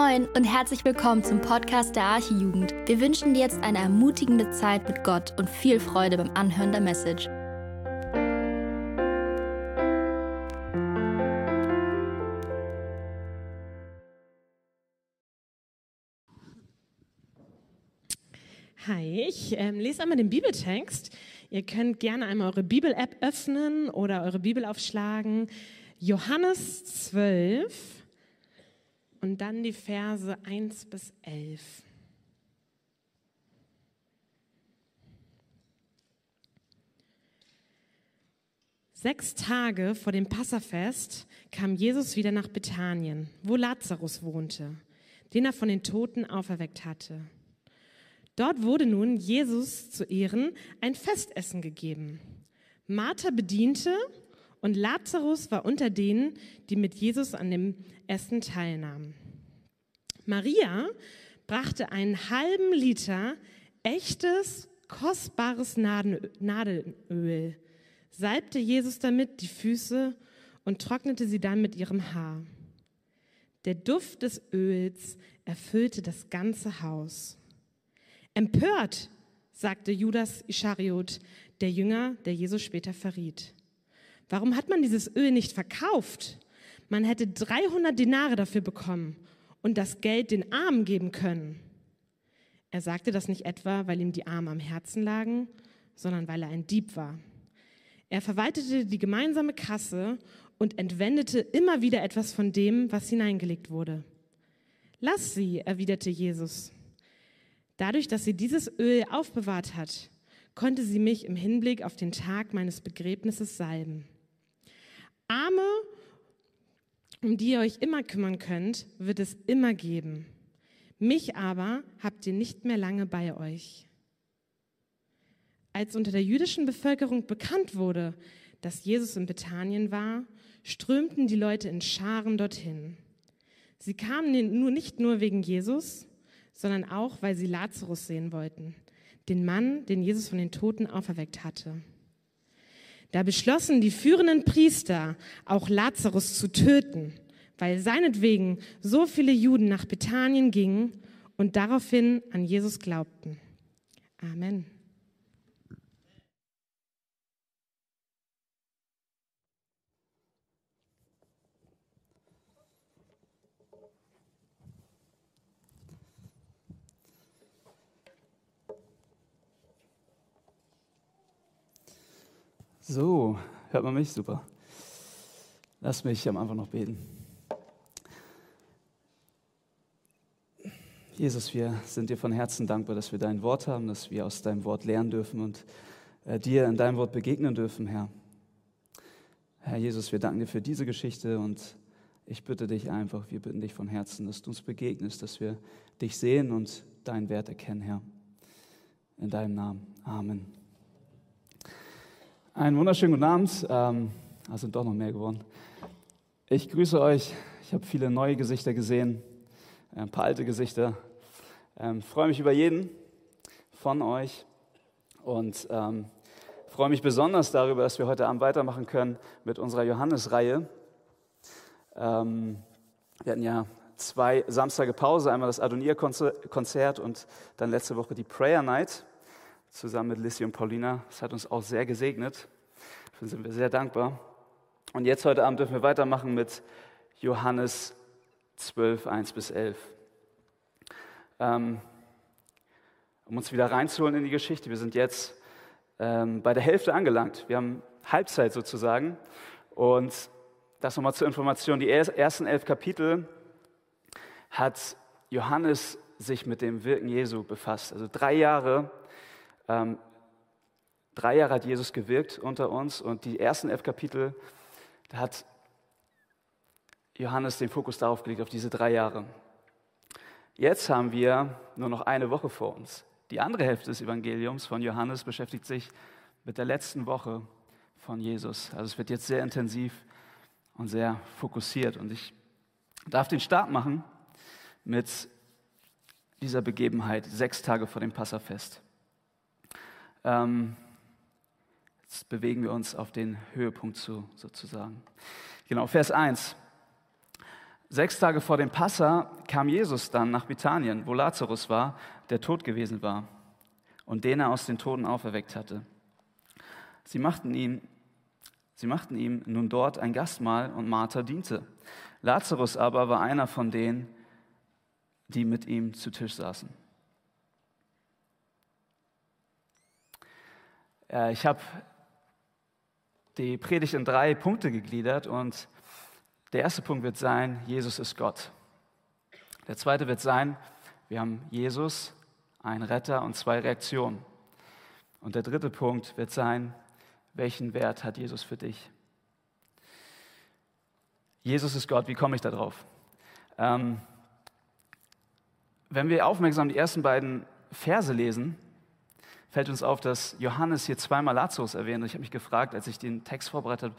Moin und herzlich willkommen zum Podcast der Archijugend. Wir wünschen dir jetzt eine ermutigende Zeit mit Gott und viel Freude beim Anhören der Message. Hi, ich ähm, lese einmal den Bibeltext. Ihr könnt gerne einmal eure Bibel-App öffnen oder eure Bibel aufschlagen. Johannes 12 und dann die Verse 1 bis 11. Sechs Tage vor dem Passafest kam Jesus wieder nach Bethanien, wo Lazarus wohnte, den er von den Toten auferweckt hatte. Dort wurde nun Jesus zu Ehren ein Festessen gegeben. Martha bediente und Lazarus war unter denen, die mit Jesus an dem Essen teilnahmen. Maria brachte einen halben Liter echtes, kostbares Nadelöl, salbte Jesus damit die Füße und trocknete sie dann mit ihrem Haar. Der Duft des Öls erfüllte das ganze Haus. Empört, sagte Judas Ischariot, der Jünger, der Jesus später verriet. Warum hat man dieses Öl nicht verkauft? Man hätte 300 Dinare dafür bekommen und das Geld den Armen geben können. Er sagte das nicht etwa, weil ihm die Arme am Herzen lagen, sondern weil er ein Dieb war. Er verwaltete die gemeinsame Kasse und entwendete immer wieder etwas von dem, was hineingelegt wurde. Lass sie, erwiderte Jesus. Dadurch, dass sie dieses Öl aufbewahrt hat, konnte sie mich im Hinblick auf den Tag meines Begräbnisses salben. Arme, um die ihr euch immer kümmern könnt, wird es immer geben. Mich aber habt ihr nicht mehr lange bei euch. Als unter der jüdischen Bevölkerung bekannt wurde, dass Jesus in Bethanien war, strömten die Leute in Scharen dorthin. Sie kamen nur nicht nur wegen Jesus, sondern auch, weil sie Lazarus sehen wollten, den Mann, den Jesus von den Toten auferweckt hatte. Da beschlossen die führenden Priester, auch Lazarus zu töten, weil seinetwegen so viele Juden nach Bethanien gingen und daraufhin an Jesus glaubten. Amen. So, hört man mich? Super. Lass mich am Anfang noch beten. Jesus, wir sind dir von Herzen dankbar, dass wir dein Wort haben, dass wir aus deinem Wort lernen dürfen und äh, dir in deinem Wort begegnen dürfen, Herr. Herr Jesus, wir danken dir für diese Geschichte und ich bitte dich einfach, wir bitten dich von Herzen, dass du uns begegnest, dass wir dich sehen und deinen Wert erkennen, Herr. In deinem Namen. Amen. Einen wunderschönen guten Abend. Ähm, sind doch noch mehr geworden. Ich grüße euch. Ich habe viele neue Gesichter gesehen, ein paar alte Gesichter. Ähm, freue mich über jeden von euch und ähm, freue mich besonders darüber, dass wir heute Abend weitermachen können mit unserer Johannes-Reihe. Ähm, wir hatten ja zwei Samstage Pause, einmal das Adonir-Konzert und dann letzte Woche die Prayer Night zusammen mit Lissy und Paulina. Das hat uns auch sehr gesegnet. Dafür sind wir sehr dankbar. Und jetzt heute Abend dürfen wir weitermachen mit Johannes 12, 1 bis 11. Ähm, um uns wieder reinzuholen in die Geschichte, wir sind jetzt ähm, bei der Hälfte angelangt. Wir haben Halbzeit sozusagen. Und das nochmal zur Information, die ersten elf Kapitel hat Johannes sich mit dem Wirken Jesu befasst. Also drei Jahre ähm, drei Jahre hat Jesus gewirkt unter uns und die ersten elf Kapitel, da hat Johannes den Fokus darauf gelegt, auf diese drei Jahre. Jetzt haben wir nur noch eine Woche vor uns. Die andere Hälfte des Evangeliums von Johannes beschäftigt sich mit der letzten Woche von Jesus. Also es wird jetzt sehr intensiv und sehr fokussiert. Und ich darf den Start machen mit dieser Begebenheit, sechs Tage vor dem Passafest. Ähm, jetzt bewegen wir uns auf den Höhepunkt zu, sozusagen. Genau, Vers 1. Sechs Tage vor dem Passa kam Jesus dann nach Bethanien, wo Lazarus war, der tot gewesen war und den er aus den Toten auferweckt hatte. Sie machten, ihn, sie machten ihm nun dort ein Gastmahl und Martha diente. Lazarus aber war einer von denen, die mit ihm zu Tisch saßen. Ich habe die Predigt in drei Punkte gegliedert und der erste Punkt wird sein, Jesus ist Gott. Der zweite wird sein, wir haben Jesus, einen Retter und zwei Reaktionen. Und der dritte Punkt wird sein, welchen Wert hat Jesus für dich? Jesus ist Gott, wie komme ich da drauf? Ähm, wenn wir aufmerksam die ersten beiden Verse lesen, fällt uns auf, dass Johannes hier zweimal Lazarus erwähnt. Und ich habe mich gefragt, als ich den Text vorbereitet,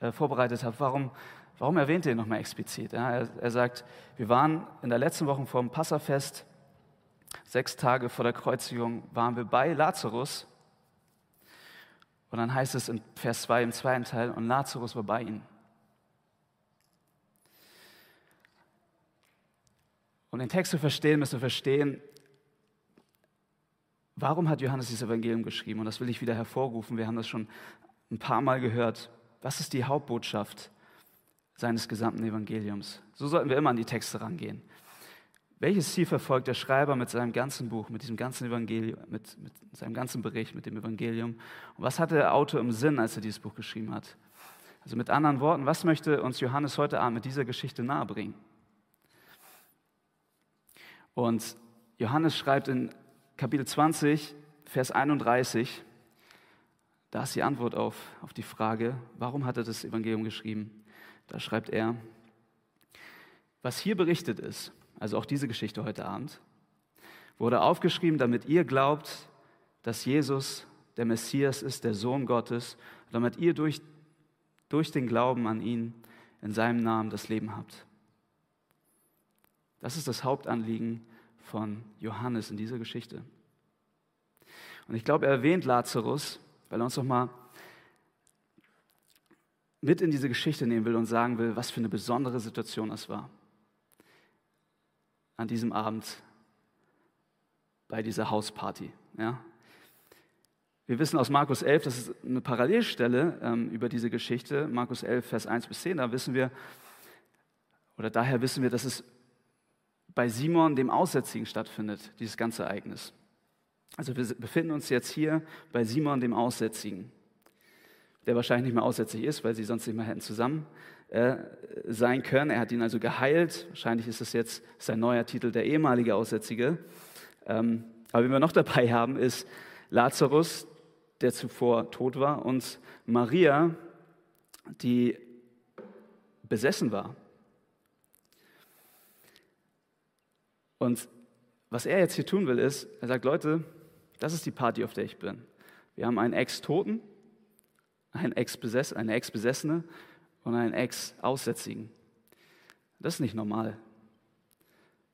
äh, vorbereitet habe, warum, warum erwähnt er ihn nochmal explizit? Ja, er, er, sagt, wir waren in der letzten Woche vor dem Passafest, sechs Tage vor der Kreuzigung, waren wir bei Lazarus. Und dann heißt es in Vers 2 im zweiten Teil, und Lazarus war bei ihnen. Um den Text zu verstehen, müssen wir verstehen, warum hat Johannes dieses Evangelium geschrieben? Und das will ich wieder hervorrufen. Wir haben das schon ein paar Mal gehört. Was ist die Hauptbotschaft seines gesamten Evangeliums? So sollten wir immer an die Texte rangehen. Welches Ziel verfolgt der Schreiber mit seinem ganzen Buch, mit diesem ganzen Evangelium, mit, mit seinem ganzen Bericht, mit dem Evangelium? Und was hatte der Autor im Sinn, als er dieses Buch geschrieben hat? Also mit anderen Worten, was möchte uns Johannes heute Abend mit dieser Geschichte nahebringen? Und Johannes schreibt in Kapitel 20, Vers 31, da ist die Antwort auf, auf die Frage, warum hat er das Evangelium geschrieben? Da schreibt er, was hier berichtet ist, also auch diese Geschichte heute Abend, wurde aufgeschrieben, damit ihr glaubt, dass Jesus der Messias ist, der Sohn Gottes, damit ihr durch, durch den Glauben an ihn in seinem Namen das Leben habt. Das ist das Hauptanliegen von Johannes in dieser Geschichte. Und ich glaube, er erwähnt Lazarus, weil er uns noch mal mit in diese Geschichte nehmen will und sagen will, was für eine besondere Situation das war. An diesem Abend bei dieser Hausparty. Ja? Wir wissen aus Markus 11, das ist eine Parallelstelle ähm, über diese Geschichte, Markus 11, Vers 1 bis 10, da wissen wir, oder daher wissen wir, dass es bei Simon, dem Aussätzigen, stattfindet, dieses ganze Ereignis. Also wir befinden uns jetzt hier bei Simon, dem Aussätzigen, der wahrscheinlich nicht mehr aussätzig ist, weil sie sonst nicht mehr hätten zusammen äh, sein können. Er hat ihn also geheilt. Wahrscheinlich ist es jetzt sein neuer Titel, der ehemalige Aussätzige. Ähm, aber wen wir noch dabei haben, ist Lazarus, der zuvor tot war, und Maria, die besessen war. Und was er jetzt hier tun will, ist, er sagt, Leute, das ist die Party, auf der ich bin. Wir haben einen Ex-Toten, einen Ex -Besess eine Ex-Besessene und einen Ex-Aussätzigen. Das ist nicht normal.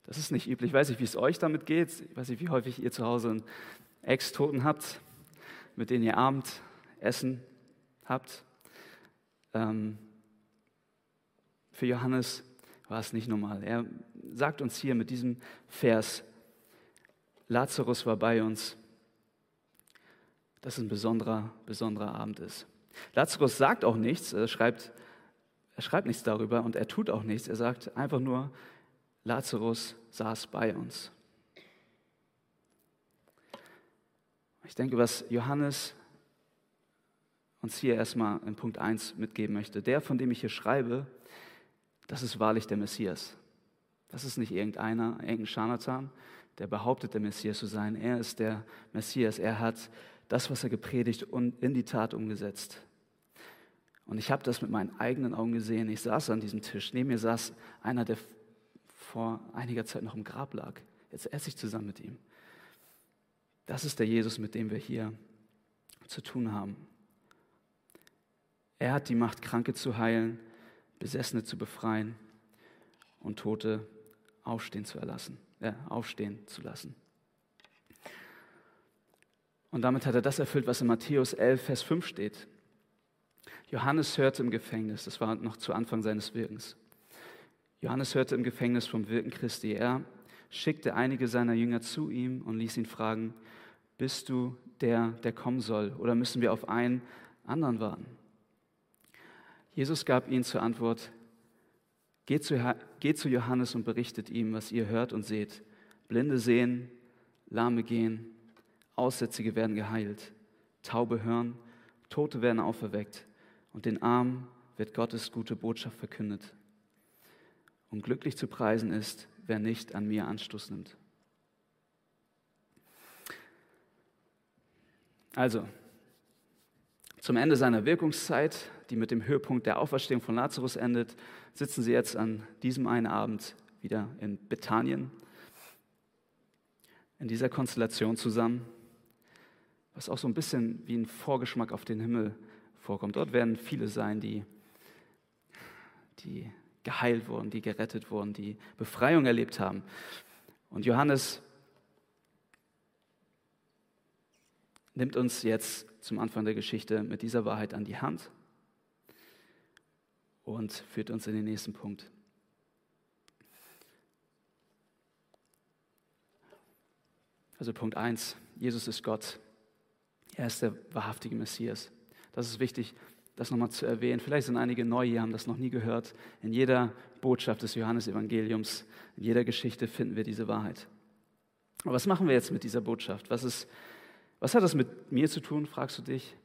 Das ist nicht üblich. Ich weiß nicht, wie es euch damit geht. Ich weiß nicht, wie häufig ihr zu Hause einen Ex-Toten habt, mit denen ihr Abend Essen habt. Ähm, für Johannes war es nicht normal. Er sagt uns hier mit diesem Vers, Lazarus war bei uns, dass es ein besonderer, besonderer Abend ist. Lazarus sagt auch nichts, er schreibt, er schreibt nichts darüber und er tut auch nichts. Er sagt einfach nur, Lazarus saß bei uns. Ich denke, was Johannes uns hier erstmal in Punkt 1 mitgeben möchte, der, von dem ich hier schreibe, das ist wahrlich der Messias. Das ist nicht irgendeiner, irgendein Scharlatan, der behauptet, der Messias zu sein. Er ist der Messias. Er hat das, was er gepredigt und in die Tat umgesetzt. Und ich habe das mit meinen eigenen Augen gesehen. Ich saß an diesem Tisch. Neben mir saß einer, der vor einiger Zeit noch im Grab lag. Jetzt esse ich zusammen mit ihm. Das ist der Jesus, mit dem wir hier zu tun haben. Er hat die Macht, Kranke zu heilen. Besessene zu befreien und Tote aufstehen zu erlassen, äh, aufstehen zu lassen. Und damit hat er das erfüllt, was in Matthäus 11, Vers 5 steht. Johannes hörte im Gefängnis, das war noch zu Anfang seines Wirkens. Johannes hörte im Gefängnis vom Wirken Christi. Er schickte einige seiner Jünger zu ihm und ließ ihn fragen, bist du der, der kommen soll, oder müssen wir auf einen anderen warten? Jesus gab ihnen zur Antwort, geht zu, Johannes und berichtet ihm, was ihr hört und seht. Blinde sehen, Lahme gehen, Aussätzige werden geheilt, Taube hören, Tote werden auferweckt und den Armen wird Gottes gute Botschaft verkündet. Und glücklich zu preisen ist, wer nicht an mir Anstoß nimmt. Also, zum Ende seiner Wirkungszeit, die mit dem Höhepunkt der Auferstehung von Lazarus endet, sitzen sie jetzt an diesem einen Abend wieder in Bethanien, in dieser Konstellation zusammen, was auch so ein bisschen wie ein Vorgeschmack auf den Himmel vorkommt. Dort werden viele sein, die, die geheilt wurden, die gerettet wurden, die Befreiung erlebt haben. Und Johannes nimmt uns jetzt zum Anfang der Geschichte mit dieser Wahrheit an die Hand und führt uns in den nächsten Punkt. Also Punkt 1, Jesus ist Gott. Er ist der wahrhaftige Messias. Das ist wichtig das nochmal zu erwähnen. Vielleicht sind einige neu hier, haben das noch nie gehört. In jeder Botschaft des Johannesevangeliums, in jeder Geschichte finden wir diese Wahrheit. Aber was machen wir jetzt mit dieser Botschaft? Was, ist, was hat das mit mir zu tun, fragst du dich?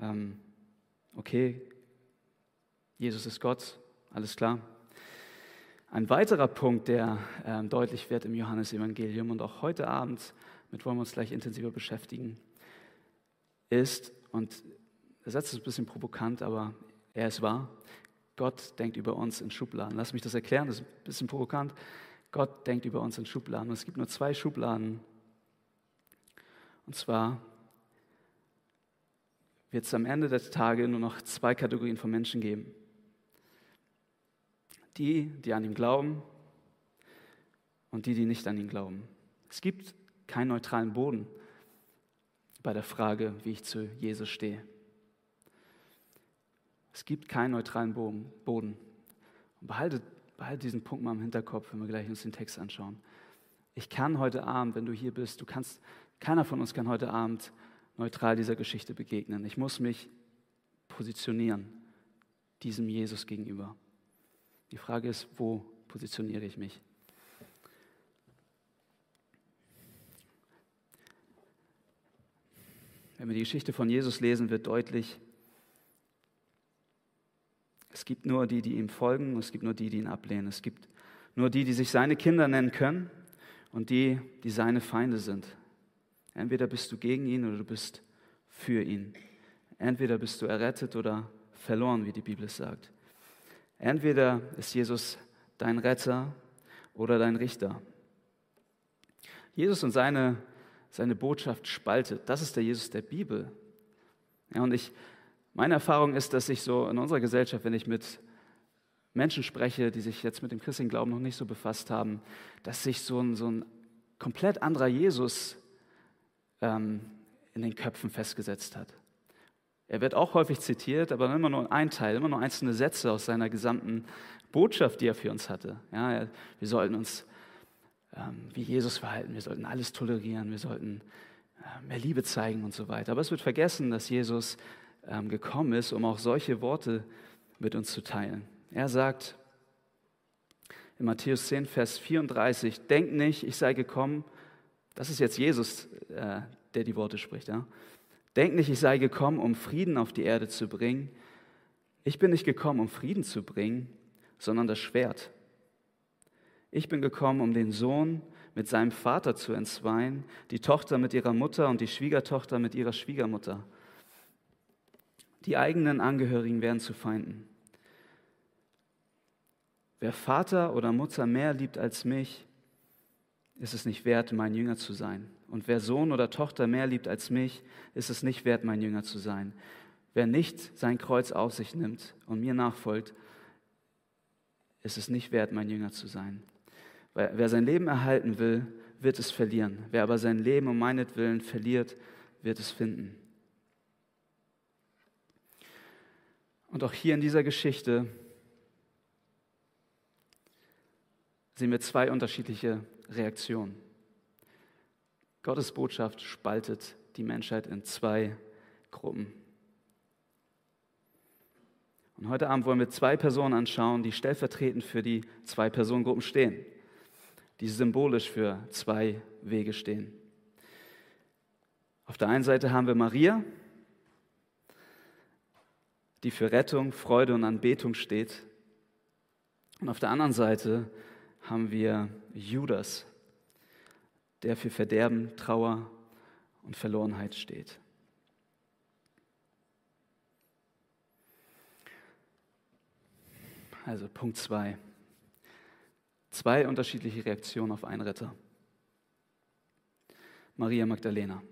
Ähm, okay, Jesus ist Gott, alles klar. Ein weiterer Punkt, der ähm, deutlich wird im Johannesevangelium und auch heute Abend, mit wollen wir uns gleich intensiver beschäftigen, ist, und der Satz ist ein bisschen provokant, aber er ist wahr. Gott denkt über uns in Schubladen. Lass mich das erklären, das ist ein bisschen provokant. Gott denkt über uns in Schubladen. Und es gibt nur zwei Schubladen. Und zwar wird es am Ende der Tage nur noch zwei Kategorien von Menschen geben. Die, die an ihn glauben und die, die nicht an ihn glauben. Es gibt keinen neutralen Boden bei der Frage, wie ich zu Jesus stehe. Es gibt keinen neutralen Boden. Und behalte, behalte diesen Punkt mal im Hinterkopf, wenn wir gleich uns den Text anschauen. Ich kann heute Abend, wenn du hier bist, du kannst, keiner von uns kann heute Abend neutral dieser Geschichte begegnen. Ich muss mich positionieren diesem Jesus gegenüber. Die Frage ist, wo positioniere ich mich? Wenn wir die Geschichte von Jesus lesen, wird deutlich, es gibt nur die, die ihm folgen, es gibt nur die, die ihn ablehnen. Es gibt nur die, die sich seine Kinder nennen können und die, die seine Feinde sind. Entweder bist du gegen ihn oder du bist für ihn. Entweder bist du errettet oder verloren, wie die Bibel es sagt. Entweder ist Jesus dein Retter oder dein Richter. Jesus und seine, seine Botschaft spaltet. Das ist der Jesus der Bibel. Ja, und ich, meine Erfahrung ist, dass ich so in unserer Gesellschaft, wenn ich mit Menschen spreche, die sich jetzt mit dem christlichen Glauben noch nicht so befasst haben, dass sich so ein, so ein komplett anderer Jesus ähm, in den Köpfen festgesetzt hat. Er wird auch häufig zitiert, aber immer nur ein Teil, immer nur einzelne Sätze aus seiner gesamten Botschaft, die er für uns hatte. Ja, wir sollten uns ähm, wie Jesus verhalten, wir sollten alles tolerieren, wir sollten äh, mehr Liebe zeigen und so weiter. Aber es wird vergessen, dass Jesus ähm, gekommen ist, um auch solche Worte mit uns zu teilen. Er sagt in Matthäus 10, Vers 34, denkt nicht, ich sei gekommen, das ist jetzt Jesus, äh, der die Worte spricht, ja? Denkt nicht, ich sei gekommen, um Frieden auf die Erde zu bringen. Ich bin nicht gekommen, um Frieden zu bringen, sondern das Schwert. Ich bin gekommen, um den Sohn mit seinem Vater zu entzweien, die Tochter mit ihrer Mutter und die Schwiegertochter mit ihrer Schwiegermutter. Die eigenen Angehörigen werden zu Feinden. Wer Vater oder Mutter mehr liebt als mich, ist es nicht wert, mein Jünger zu sein. Und wer Sohn oder Tochter mehr liebt als mich, ist es nicht wert, mein Jünger zu sein. Wer nicht sein Kreuz auf sich nimmt und mir nachfolgt, ist es nicht wert, mein Jünger zu sein. Wer sein Leben erhalten will, wird es verlieren. Wer aber sein Leben um meinetwillen verliert, wird es finden. Und auch hier in dieser Geschichte sehen wir zwei unterschiedliche Reaktionen. Gottes Botschaft spaltet die Menschheit in zwei Gruppen. Und heute Abend wollen wir zwei Personen anschauen, die stellvertretend für die zwei Personengruppen stehen, die symbolisch für zwei Wege stehen. Auf der einen Seite haben wir Maria, die für Rettung, Freude und Anbetung steht. Und auf der anderen Seite haben wir Judas, der für Verderben, Trauer und Verlorenheit steht. Also Punkt 2. Zwei. zwei unterschiedliche Reaktionen auf einen Retter. Maria Magdalena.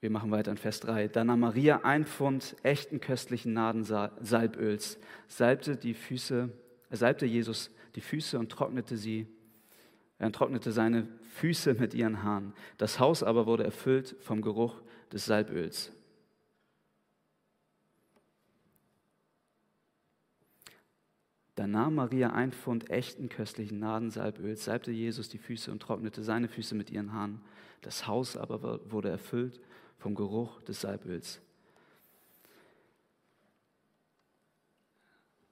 Wir machen weiter in Vers 3. Da nahm Maria ein Pfund echten köstlichen Nadensalböls, salbte, die Füße, salbte Jesus die Füße und trocknete sie. Er trocknete seine Füße mit ihren Haaren. Das Haus aber wurde erfüllt vom Geruch des Salböls. Da nahm Maria ein Pfund echten köstlichen Nadensalböls, salbte Jesus die Füße und trocknete seine Füße mit ihren Haaren. Das Haus aber wurde erfüllt vom Geruch des Salböls.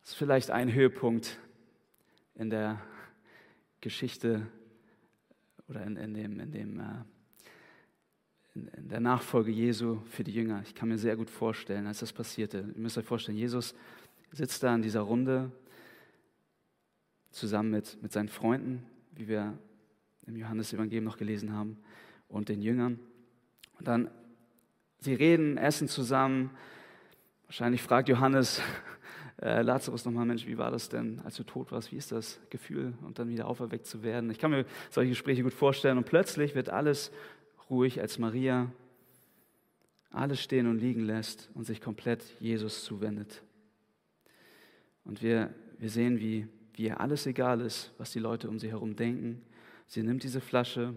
Das ist vielleicht ein Höhepunkt in der Geschichte oder in, in dem, in, dem äh, in, in der Nachfolge Jesu für die Jünger. Ich kann mir sehr gut vorstellen, als das passierte. Ihr müsst euch vorstellen, Jesus sitzt da in dieser Runde zusammen mit, mit seinen Freunden, wie wir im Johannesevangelium noch gelesen haben, und den Jüngern. Und dann, sie reden, essen zusammen. Wahrscheinlich fragt Johannes äh, Lazarus nochmal, Mensch, wie war das denn, als du tot warst? Wie ist das Gefühl, und dann wieder auferweckt zu werden? Ich kann mir solche Gespräche gut vorstellen. Und plötzlich wird alles ruhig, als Maria alles stehen und liegen lässt und sich komplett Jesus zuwendet. Und wir, wir sehen, wie wie ihr alles egal ist, was die Leute um sie herum denken. Sie nimmt diese Flasche,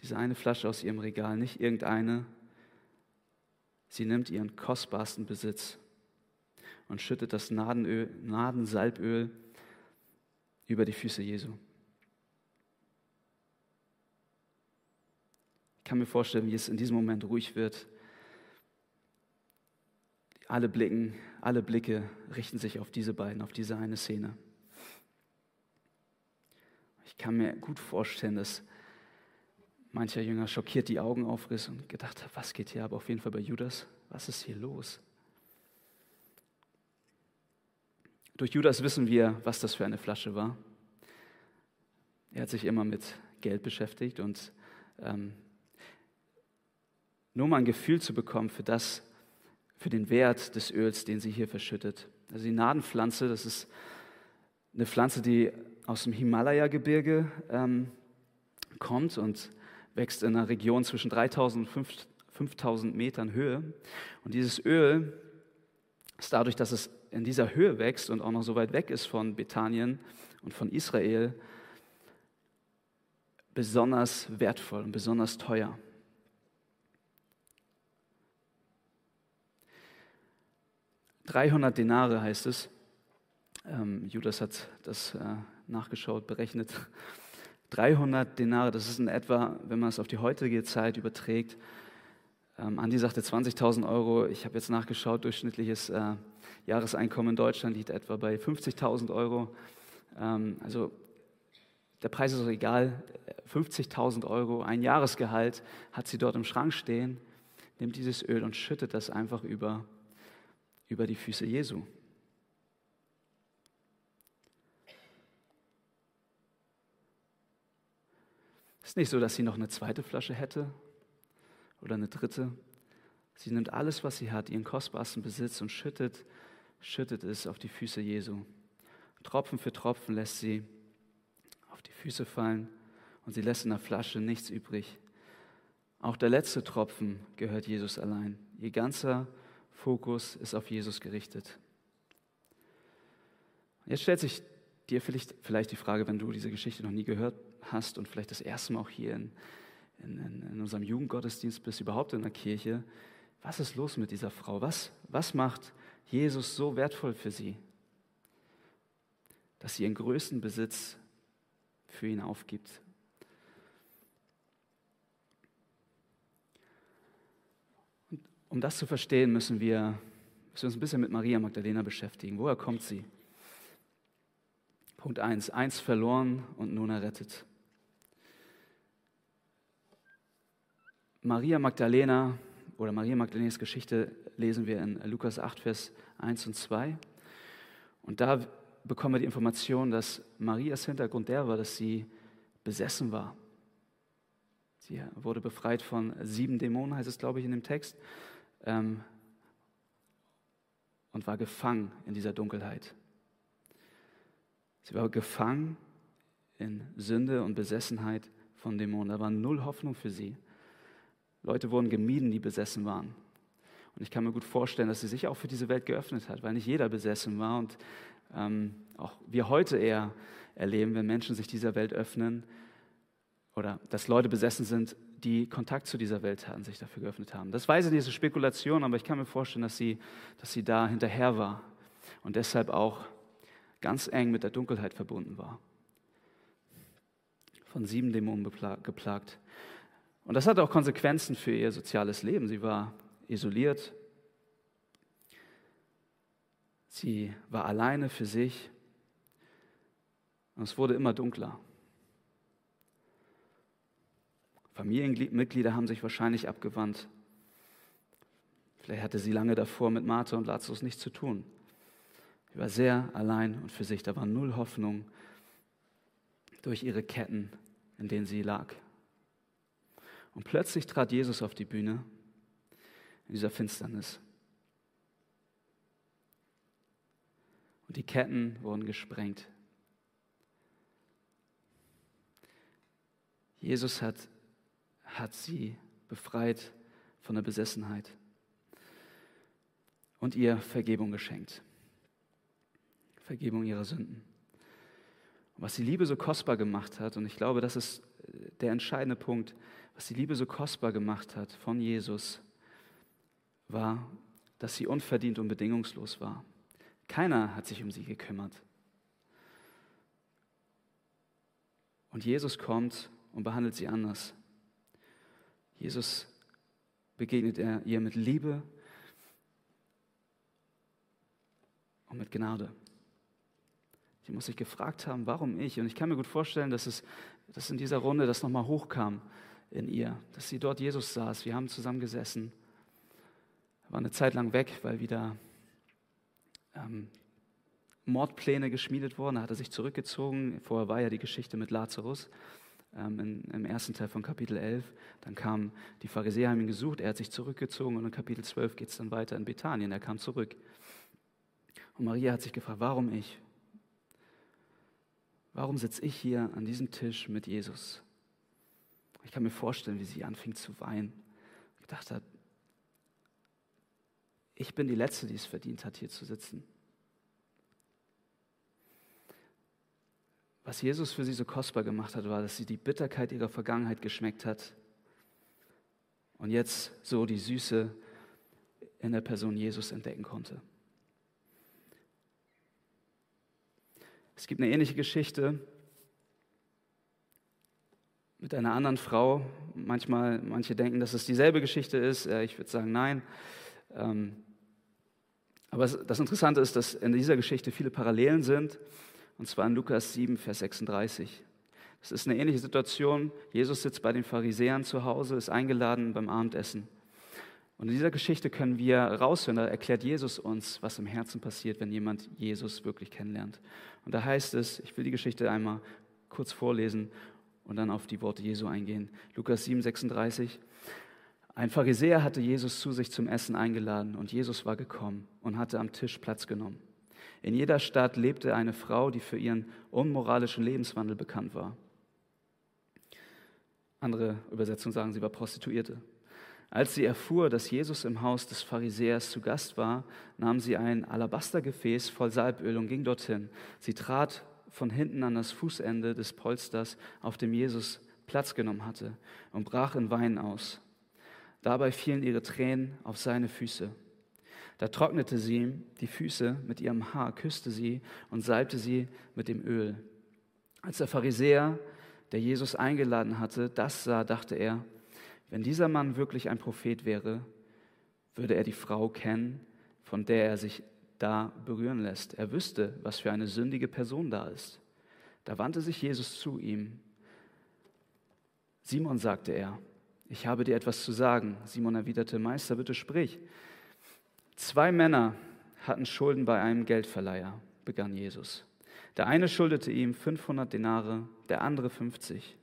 diese eine Flasche aus ihrem Regal, nicht irgendeine. Sie nimmt ihren kostbarsten Besitz und schüttet das Nadenöl, Nadensalböl über die Füße Jesu. Ich kann mir vorstellen, wie es in diesem Moment ruhig wird. Alle blicken alle Blicke richten sich auf diese beiden, auf diese eine Szene. Ich kann mir gut vorstellen, dass mancher Jünger schockiert die Augen aufriss und gedacht hat, was geht hier aber auf jeden Fall bei Judas? Was ist hier los? Durch Judas wissen wir, was das für eine Flasche war. Er hat sich immer mit Geld beschäftigt und ähm, nur mal ein Gefühl zu bekommen für das, für den Wert des Öls, den sie hier verschüttet. Also die Nadenpflanze, das ist eine Pflanze, die aus dem Himalaya-Gebirge ähm, kommt und wächst in einer Region zwischen 3000 und 5000 Metern Höhe. Und dieses Öl ist dadurch, dass es in dieser Höhe wächst und auch noch so weit weg ist von Bethanien und von Israel, besonders wertvoll und besonders teuer. 300 Denare heißt es. Ähm, Judas hat das äh, nachgeschaut, berechnet. 300 Denare, das ist in etwa, wenn man es auf die heutige Zeit überträgt, ähm, Andi sagte 20.000 Euro. Ich habe jetzt nachgeschaut, durchschnittliches äh, Jahreseinkommen in Deutschland liegt etwa bei 50.000 Euro. Ähm, also der Preis ist auch egal. 50.000 Euro, ein Jahresgehalt hat sie dort im Schrank stehen, nimmt dieses Öl und schüttet das einfach über über die Füße Jesu. Es ist nicht so, dass sie noch eine zweite Flasche hätte oder eine dritte. Sie nimmt alles, was sie hat, ihren kostbarsten Besitz und schüttet, schüttet es auf die Füße Jesu. Tropfen für Tropfen lässt sie auf die Füße fallen und sie lässt in der Flasche nichts übrig. Auch der letzte Tropfen gehört Jesus allein. Ihr ganzer Fokus ist auf Jesus gerichtet. Jetzt stellt sich dir vielleicht, vielleicht die Frage, wenn du diese Geschichte noch nie gehört hast und vielleicht das erste Mal auch hier in, in, in unserem Jugendgottesdienst bist, überhaupt in der Kirche, was ist los mit dieser Frau? Was, was macht Jesus so wertvoll für sie? dass sie ihren größten Besitz für ihn aufgibt. Und um das zu verstehen, müssen wir, müssen wir uns ein bisschen mit Maria Magdalena beschäftigen. Woher kommt sie? Punkt 1. Eins verloren und nun errettet. Maria Magdalena oder Maria Magdalenas Geschichte lesen wir in Lukas 8, Vers 1 und 2. Und da bekommen wir die Information, dass Marias Hintergrund der war, dass sie besessen war. Sie wurde befreit von sieben Dämonen, heißt es, glaube ich, in dem Text, ähm, und war gefangen in dieser Dunkelheit. Sie war gefangen in Sünde und Besessenheit von Dämonen. Da war null Hoffnung für sie. Leute wurden gemieden, die besessen waren. Und ich kann mir gut vorstellen, dass sie sich auch für diese Welt geöffnet hat, weil nicht jeder besessen war und ähm, auch wir heute eher erleben, wenn Menschen sich dieser Welt öffnen oder dass Leute besessen sind, die Kontakt zu dieser Welt hatten, sich dafür geöffnet haben. Das weiß ich nicht, das ist Spekulation, aber ich kann mir vorstellen, dass sie, dass sie da hinterher war und deshalb auch ganz eng mit der Dunkelheit verbunden war. Von sieben Dämonen geplagt. Und das hatte auch Konsequenzen für ihr soziales Leben. Sie war isoliert, Sie war alleine für sich und es wurde immer dunkler. Familienmitglieder haben sich wahrscheinlich abgewandt. Vielleicht hatte sie lange davor mit Martha und Lazarus nichts zu tun. Sie war sehr allein und für sich. Da war null Hoffnung durch ihre Ketten, in denen sie lag. Und plötzlich trat Jesus auf die Bühne in dieser Finsternis. und die Ketten wurden gesprengt. Jesus hat, hat sie befreit von der Besessenheit und ihr Vergebung geschenkt. Vergebung ihrer Sünden. Und was die Liebe so kostbar gemacht hat, und ich glaube, das ist der entscheidende Punkt, was die Liebe so kostbar gemacht hat von Jesus, war, dass sie unverdient und bedingungslos war. Keiner hat sich um sie gekümmert. Und Jesus kommt und behandelt sie anders. Jesus begegnet er ihr mit Liebe und mit Gnade. Sie muss sich gefragt haben, warum ich? Und ich kann mir gut vorstellen, dass es dass in dieser Runde das nochmal hochkam in ihr, dass sie dort Jesus saß. Wir haben zusammen gesessen. War eine Zeit lang weg, weil wieder ähm, Mordpläne geschmiedet worden. Da hat er sich zurückgezogen. Vorher war ja die Geschichte mit Lazarus ähm, in, im ersten Teil von Kapitel 11. Dann kamen die Pharisäer, haben ihn gesucht, er hat sich zurückgezogen und in Kapitel 12 geht es dann weiter in Bethanien. Er kam zurück. Und Maria hat sich gefragt, warum ich? Warum sitze ich hier an diesem Tisch mit Jesus? Ich kann mir vorstellen, wie sie anfing zu weinen. Ich dachte, ich bin die Letzte, die es verdient hat, hier zu sitzen. Was Jesus für sie so kostbar gemacht hat, war, dass sie die Bitterkeit ihrer Vergangenheit geschmeckt hat und jetzt so die Süße in der Person Jesus entdecken konnte. Es gibt eine ähnliche Geschichte mit einer anderen Frau. Manchmal, manche denken, dass es dieselbe Geschichte ist. Ich würde sagen, nein. Ähm, aber das Interessante ist, dass in dieser Geschichte viele Parallelen sind, und zwar in Lukas 7, Vers 36. Es ist eine ähnliche Situation. Jesus sitzt bei den Pharisäern zu Hause, ist eingeladen beim Abendessen. Und in dieser Geschichte können wir raushören, da erklärt Jesus uns, was im Herzen passiert, wenn jemand Jesus wirklich kennenlernt. Und da heißt es, ich will die Geschichte einmal kurz vorlesen und dann auf die Worte Jesu eingehen. Lukas 7, 36. Ein Pharisäer hatte Jesus zu sich zum Essen eingeladen und Jesus war gekommen und hatte am Tisch Platz genommen. In jeder Stadt lebte eine Frau, die für ihren unmoralischen Lebenswandel bekannt war. Andere Übersetzungen sagen, sie war Prostituierte. Als sie erfuhr, dass Jesus im Haus des Pharisäers zu Gast war, nahm sie ein Alabastergefäß voll Salböl und ging dorthin. Sie trat von hinten an das Fußende des Polsters, auf dem Jesus Platz genommen hatte, und brach in Wein aus. Dabei fielen ihre Tränen auf seine Füße. Da trocknete sie ihm die Füße mit ihrem Haar, küsste sie und salbte sie mit dem Öl. Als der Pharisäer, der Jesus eingeladen hatte, das sah, dachte er, wenn dieser Mann wirklich ein Prophet wäre, würde er die Frau kennen, von der er sich da berühren lässt. Er wüsste, was für eine sündige Person da ist. Da wandte sich Jesus zu ihm. Simon, sagte er, ich habe dir etwas zu sagen. Simon erwiderte, Meister, bitte sprich. Zwei Männer hatten Schulden bei einem Geldverleiher, begann Jesus. Der eine schuldete ihm 500 Denare, der andere 50.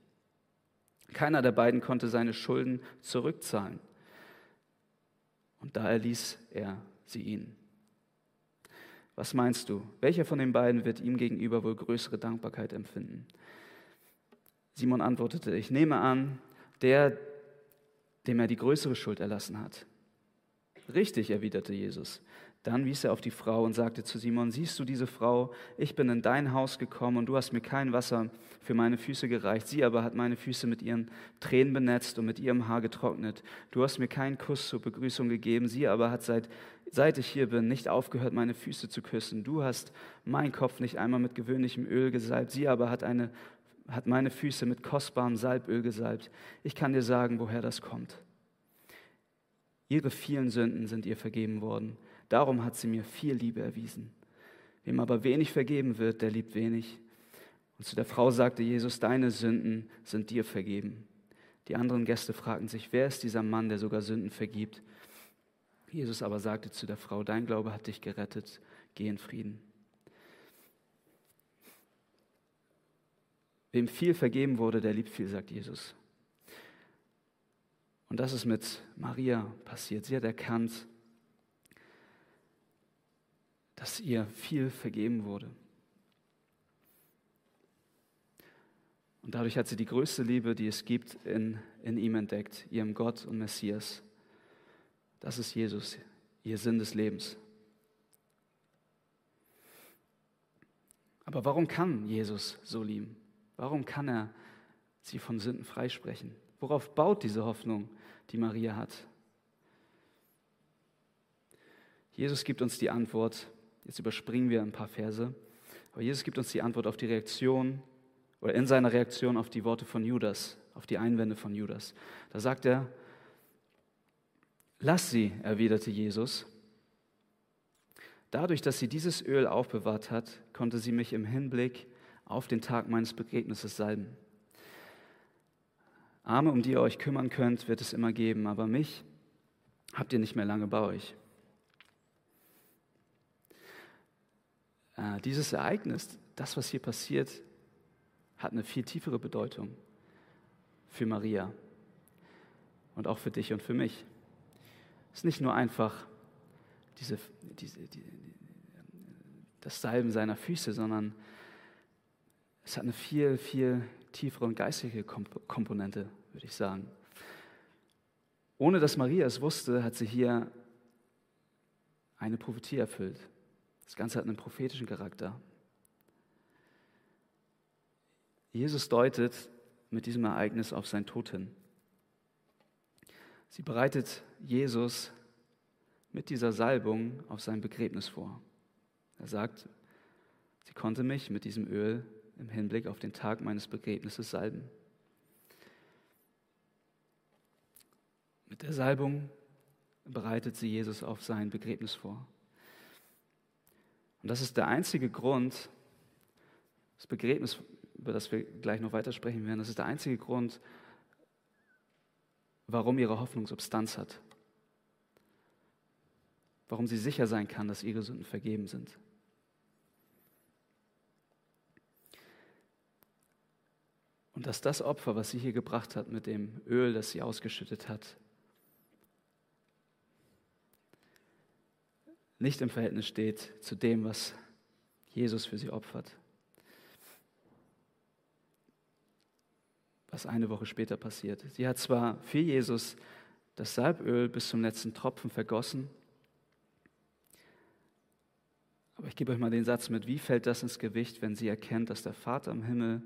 Keiner der beiden konnte seine Schulden zurückzahlen. Und da erließ er sie ihnen. Was meinst du? Welcher von den beiden wird ihm gegenüber wohl größere Dankbarkeit empfinden? Simon antwortete, ich nehme an, der, dem er die größere Schuld erlassen hat. Richtig, erwiderte Jesus. Dann wies er auf die Frau und sagte zu Simon, siehst du diese Frau? Ich bin in dein Haus gekommen und du hast mir kein Wasser für meine Füße gereicht. Sie aber hat meine Füße mit ihren Tränen benetzt und mit ihrem Haar getrocknet. Du hast mir keinen Kuss zur Begrüßung gegeben. Sie aber hat seit, seit ich hier bin nicht aufgehört, meine Füße zu küssen. Du hast meinen Kopf nicht einmal mit gewöhnlichem Öl gesalbt. Sie aber hat, eine, hat meine Füße mit kostbarem Salböl gesalbt. Ich kann dir sagen, woher das kommt. Ihre vielen Sünden sind ihr vergeben worden Darum hat sie mir viel Liebe erwiesen. Wem aber wenig vergeben wird, der liebt wenig. Und zu der Frau sagte Jesus, deine Sünden sind dir vergeben. Die anderen Gäste fragten sich, wer ist dieser Mann, der sogar Sünden vergibt? Jesus aber sagte zu der Frau, dein Glaube hat dich gerettet, geh in Frieden. Wem viel vergeben wurde, der liebt viel, sagt Jesus. Und das ist mit Maria passiert. Sie hat erkannt, dass ihr viel vergeben wurde. Und dadurch hat sie die größte Liebe, die es gibt, in, in ihm entdeckt, ihrem Gott und Messias. Das ist Jesus, ihr Sinn des Lebens. Aber warum kann Jesus so lieben? Warum kann er sie von Sünden freisprechen? Worauf baut diese Hoffnung, die Maria hat? Jesus gibt uns die Antwort, Jetzt überspringen wir ein paar Verse. Aber Jesus gibt uns die Antwort auf die Reaktion oder in seiner Reaktion auf die Worte von Judas, auf die Einwände von Judas. Da sagt er, lass sie, erwiderte Jesus. Dadurch, dass sie dieses Öl aufbewahrt hat, konnte sie mich im Hinblick auf den Tag meines Begräbnisses salben. Arme, um die ihr euch kümmern könnt, wird es immer geben, aber mich habt ihr nicht mehr lange bei euch. Äh, dieses Ereignis, das, was hier passiert, hat eine viel tiefere Bedeutung für Maria und auch für dich und für mich. Es ist nicht nur einfach diese, diese, die, das Salben seiner Füße, sondern es hat eine viel, viel tiefere und geistige Komponente, würde ich sagen. Ohne dass Maria es wusste, hat sie hier eine Prophetie erfüllt. Das Ganze hat einen prophetischen Charakter. Jesus deutet mit diesem Ereignis auf sein Tod hin. Sie bereitet Jesus mit dieser Salbung auf sein Begräbnis vor. Er sagt, sie konnte mich mit diesem Öl im Hinblick auf den Tag meines Begräbnisses salben. Mit der Salbung bereitet sie Jesus auf sein Begräbnis vor. Und das ist der einzige Grund, das Begräbnis, über das wir gleich noch weitersprechen werden, das ist der einzige Grund, warum ihre Hoffnung Substanz hat. Warum sie sicher sein kann, dass ihre Sünden vergeben sind. Und dass das Opfer, was sie hier gebracht hat mit dem Öl, das sie ausgeschüttet hat, nicht im Verhältnis steht zu dem, was Jesus für sie opfert. Was eine Woche später passiert. Sie hat zwar für Jesus das Salböl bis zum letzten Tropfen vergossen, aber ich gebe euch mal den Satz mit, wie fällt das ins Gewicht, wenn sie erkennt, dass der Vater im Himmel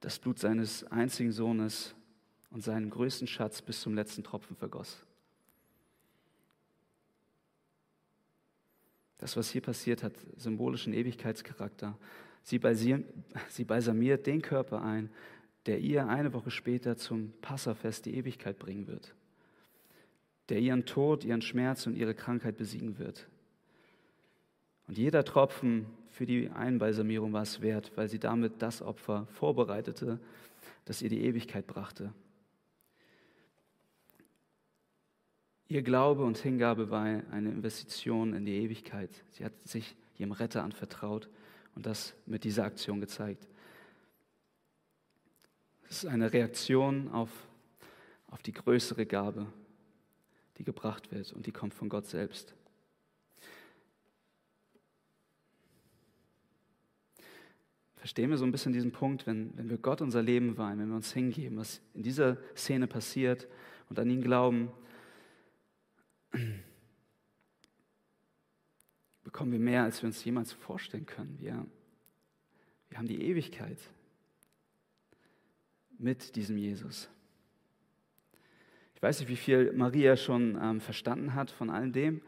das Blut seines einzigen Sohnes und seinen größten Schatz bis zum letzten Tropfen vergoss? Das, was hier passiert, hat symbolischen Ewigkeitscharakter. Sie, sie balsamiert den Körper ein, der ihr eine Woche später zum Passafest die Ewigkeit bringen wird, der ihren Tod, ihren Schmerz und ihre Krankheit besiegen wird. Und jeder Tropfen für die Einbalsamierung war es wert, weil sie damit das Opfer vorbereitete, das ihr die Ewigkeit brachte. Ihr Glaube und Hingabe war eine Investition in die Ewigkeit. Sie hat sich ihrem Retter anvertraut und das mit dieser Aktion gezeigt. Es ist eine Reaktion auf, auf die größere Gabe, die gebracht wird und die kommt von Gott selbst. Verstehen wir so ein bisschen diesen Punkt, wenn, wenn wir Gott unser Leben weihen, wenn wir uns hingeben, was in dieser Szene passiert und an ihn glauben, bekommen wir mehr, als wir uns jemals vorstellen können. Wir, wir haben die Ewigkeit mit diesem Jesus. Ich weiß nicht, wie viel Maria schon ähm, verstanden hat von all dem,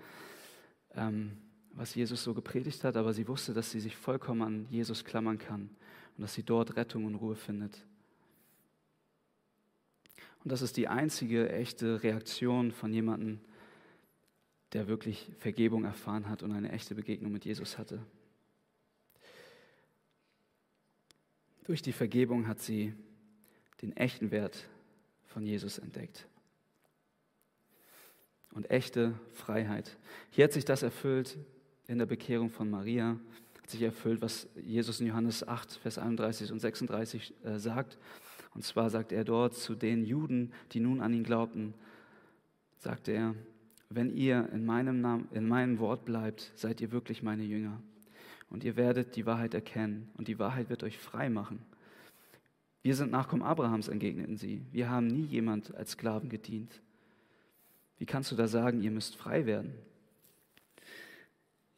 ähm, was Jesus so gepredigt hat, aber sie wusste, dass sie sich vollkommen an Jesus klammern kann und dass sie dort Rettung und Ruhe findet. Und das ist die einzige echte Reaktion von jemandem, der wirklich Vergebung erfahren hat und eine echte Begegnung mit Jesus hatte. Durch die Vergebung hat sie den echten Wert von Jesus entdeckt. Und echte Freiheit. Hier hat sich das erfüllt in der Bekehrung von Maria, hat sich erfüllt, was Jesus in Johannes 8, Vers 31 und 36 äh, sagt. Und zwar sagt er dort zu den Juden, die nun an ihn glaubten, sagte er, wenn ihr in meinem, Namen, in meinem Wort bleibt, seid ihr wirklich meine Jünger. Und ihr werdet die Wahrheit erkennen und die Wahrheit wird euch frei machen. Wir sind Nachkommen Abrahams, entgegneten sie. Wir haben nie jemand als Sklaven gedient. Wie kannst du da sagen, ihr müsst frei werden?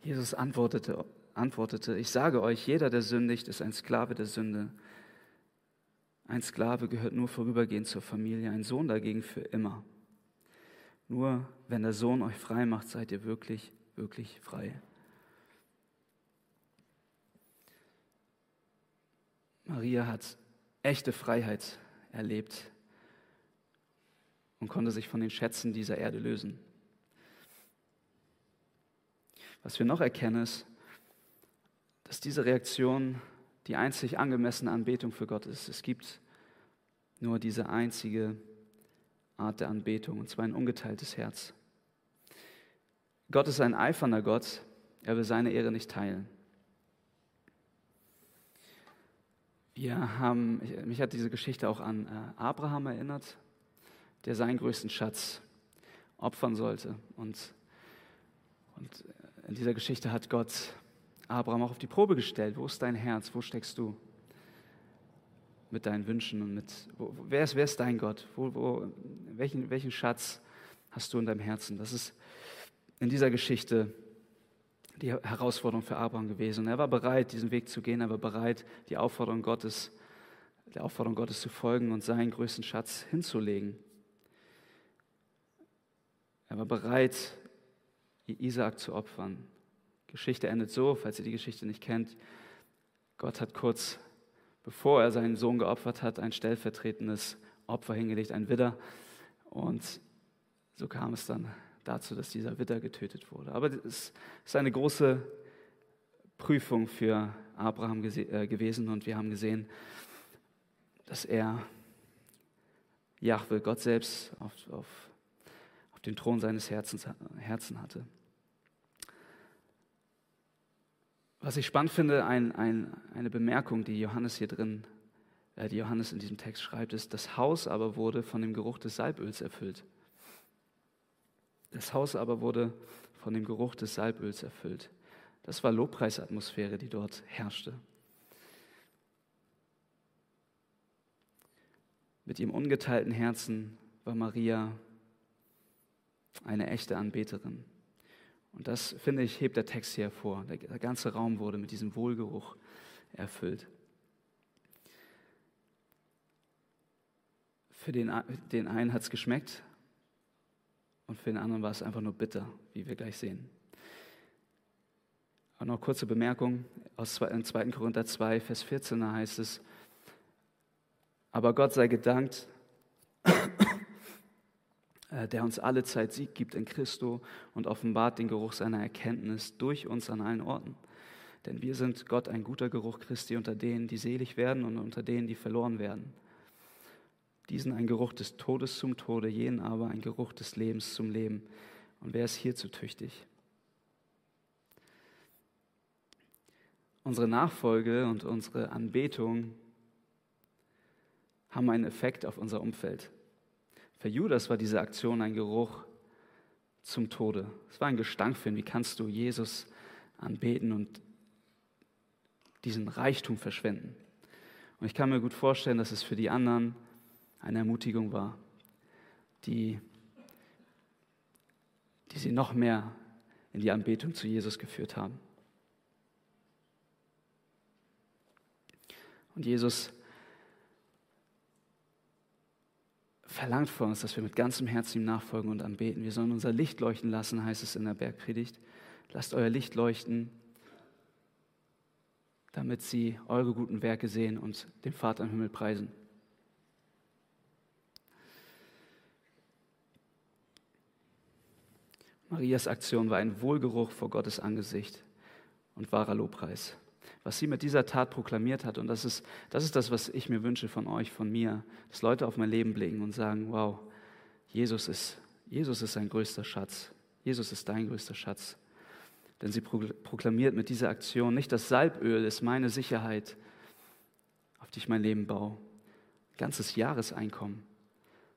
Jesus antwortete, antwortete, ich sage euch, jeder, der sündigt, ist ein Sklave der Sünde. Ein Sklave gehört nur vorübergehend zur Familie, ein Sohn dagegen für immer. Nur wenn der Sohn euch frei macht, seid ihr wirklich, wirklich frei. Maria hat echte Freiheit erlebt und konnte sich von den Schätzen dieser Erde lösen. Was wir noch erkennen, ist, dass diese Reaktion die einzig angemessene Anbetung für Gott ist. Es gibt nur diese einzige Art der Anbetung, und zwar ein ungeteiltes Herz. Gott ist ein eifernder Gott, er will seine Ehre nicht teilen. Wir haben, mich hat diese Geschichte auch an äh, Abraham erinnert, der seinen größten Schatz opfern sollte. Und, und in dieser Geschichte hat Gott Abraham auch auf die Probe gestellt. Wo ist dein Herz? Wo steckst du? Mit deinen Wünschen und mit, wo, wer, ist, wer ist dein Gott? Wo, wo, welchen, welchen Schatz hast du in deinem Herzen? Das ist in dieser Geschichte die Herausforderung für Abraham gewesen. Er war bereit, diesen Weg zu gehen, er war bereit, die Aufforderung Gottes, der Aufforderung Gottes zu folgen und seinen größten Schatz hinzulegen. Er war bereit, Isaak zu opfern. Geschichte endet so, falls ihr die Geschichte nicht kennt. Gott hat kurz bevor er seinen Sohn geopfert hat, ein stellvertretendes Opfer hingelegt, ein Widder. Und so kam es dann dazu, dass dieser Widder getötet wurde. Aber es ist eine große Prüfung für Abraham äh, gewesen und wir haben gesehen, dass er Jahwe, Gott selbst, auf, auf, auf dem Thron seines Herzens, Herzen hatte. Was ich spannend finde, ein, ein, eine Bemerkung, die Johannes hier drin, äh, die Johannes in diesem Text schreibt, ist, das Haus aber wurde von dem Geruch des Salböls erfüllt. Das Haus aber wurde von dem Geruch des Salböls erfüllt. Das war Lobpreisatmosphäre, die dort herrschte. Mit ihrem ungeteilten Herzen war Maria eine echte Anbeterin. Und das, finde ich, hebt der Text hier hervor. Der, ganze Raum wurde mit diesem Wohlgeruch erfüllt. Für den, den einen hat es geschmeckt und für den anderen war es einfach nur bitter, wie wir gleich sehen. noch kurze Bemerkung aus 2. Korinther 2, Vers 14, da heißt es, aber Gott sei gedankt, der uns alle Zeit Sieg gibt in Christo und offenbart den Geruch seiner Erkenntnis durch uns an allen Orten. Denn wir sind Gott ein guter Geruch Christi unter denen, die selig werden und unter denen, die verloren werden. Diesen ein Geruch des Todes zum Tode, jenen aber ein Geruch des Lebens zum Leben. Und wer ist hierzu tüchtig? Unsere Nachfolge und unsere Anbetung haben einen Effekt auf unser Umfeld. Für Judas war diese Aktion ein Geruch zum Tode. Es war ein Gestank für ihn. Wie kannst du Jesus anbeten und diesen Reichtum verschwenden? Und ich kann mir gut vorstellen, dass es für die anderen eine Ermutigung war, die, die sie noch mehr in die Anbetung zu Jesus geführt haben. Und Jesus verlangt von uns, dass wir mit ganzem Herzen ihm nachfolgen und anbeten. Wir sollen unser Licht leuchten lassen, heißt es in der Bergpredigt. Lasst euer Licht leuchten, damit sie eure guten Werke sehen und den Vater im Himmel preisen. Marias Aktion war ein Wohlgeruch vor Gottes Angesicht und wahrer Lobpreis. Was sie mit dieser Tat proklamiert hat, und das ist, das ist das, was ich mir wünsche von euch, von mir, dass Leute auf mein Leben blicken und sagen, wow, Jesus ist, Jesus ist sein größter Schatz. Jesus ist dein größter Schatz. Denn sie proklamiert mit dieser Aktion nicht, das Salböl ist meine Sicherheit, auf die ich mein Leben baue. Ganzes Jahreseinkommen.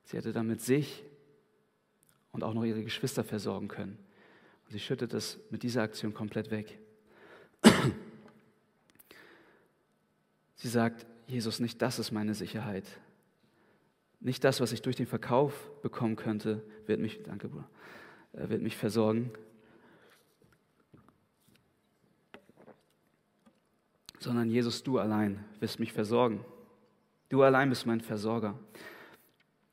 Sie hätte damit sich und auch noch ihre Geschwister versorgen können. Und sie schüttet das mit dieser Aktion komplett weg. Sie sagt, Jesus, nicht das ist meine Sicherheit. Nicht das, was ich durch den Verkauf bekommen könnte, wird mich, danke Bruder, äh, wird mich versorgen. Sondern Jesus, du allein wirst mich versorgen. Du allein bist mein Versorger.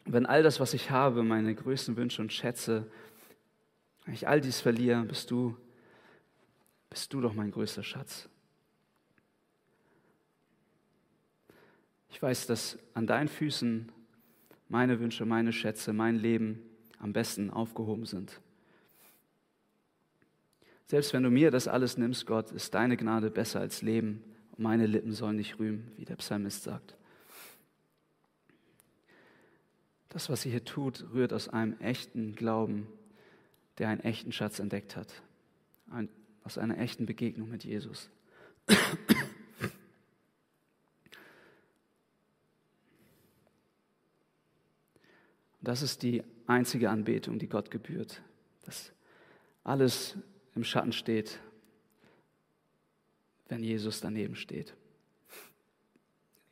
Wenn all das, was ich habe, meine größten Wünsche und Schätze, wenn ich all dies verliere, bist du, bist du doch mein größter Schatz. Ich weiß, dass an deinen Füßen meine Wünsche, meine Schätze, mein Leben am besten aufgehoben sind. Selbst wenn du mir das alles nimmst, Gott, ist deine Gnade besser als Leben und meine Lippen sollen dich rühmen, wie der Psalmist sagt. Das, was sie hier tut, rührt aus einem echten Glauben, der einen echten Schatz entdeckt hat, Ein, aus einer echten Begegnung mit Jesus. Das ist die einzige Anbetung, die Gott gebührt, dass alles im Schatten steht, wenn Jesus daneben steht.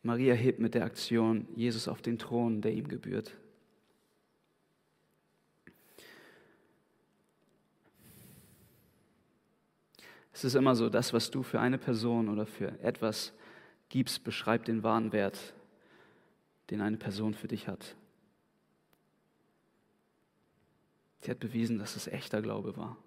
Maria hebt mit der Aktion Jesus auf den Thron, der ihm gebührt. Es ist immer so, das, was du für eine Person oder für etwas gibst, beschreibt den wahren Wert, den eine Person für dich hat. Sie hat bewiesen, dass es echter Glaube war.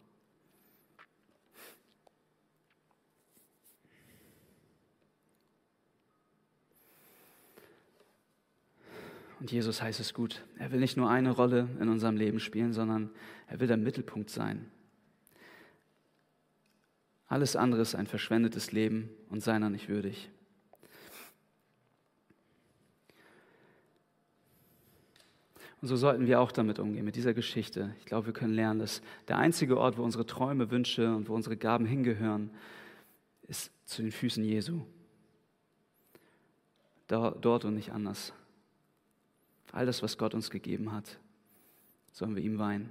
Und Jesus heißt es gut. Er will nicht nur eine Rolle in unserem Leben spielen, sondern er will der Mittelpunkt sein. Alles andere ist ein verschwendetes Leben und seiner nicht würdig. Und so sollten wir auch damit umgehen, mit dieser Geschichte. Ich glaube, wir können lernen, dass der einzige Ort, wo unsere Träume, Wünsche und wo unsere Gaben hingehören, ist zu den Füßen Jesu. Dort und nicht anders. All das, was Gott uns gegeben hat, sollen wir ihm weinen.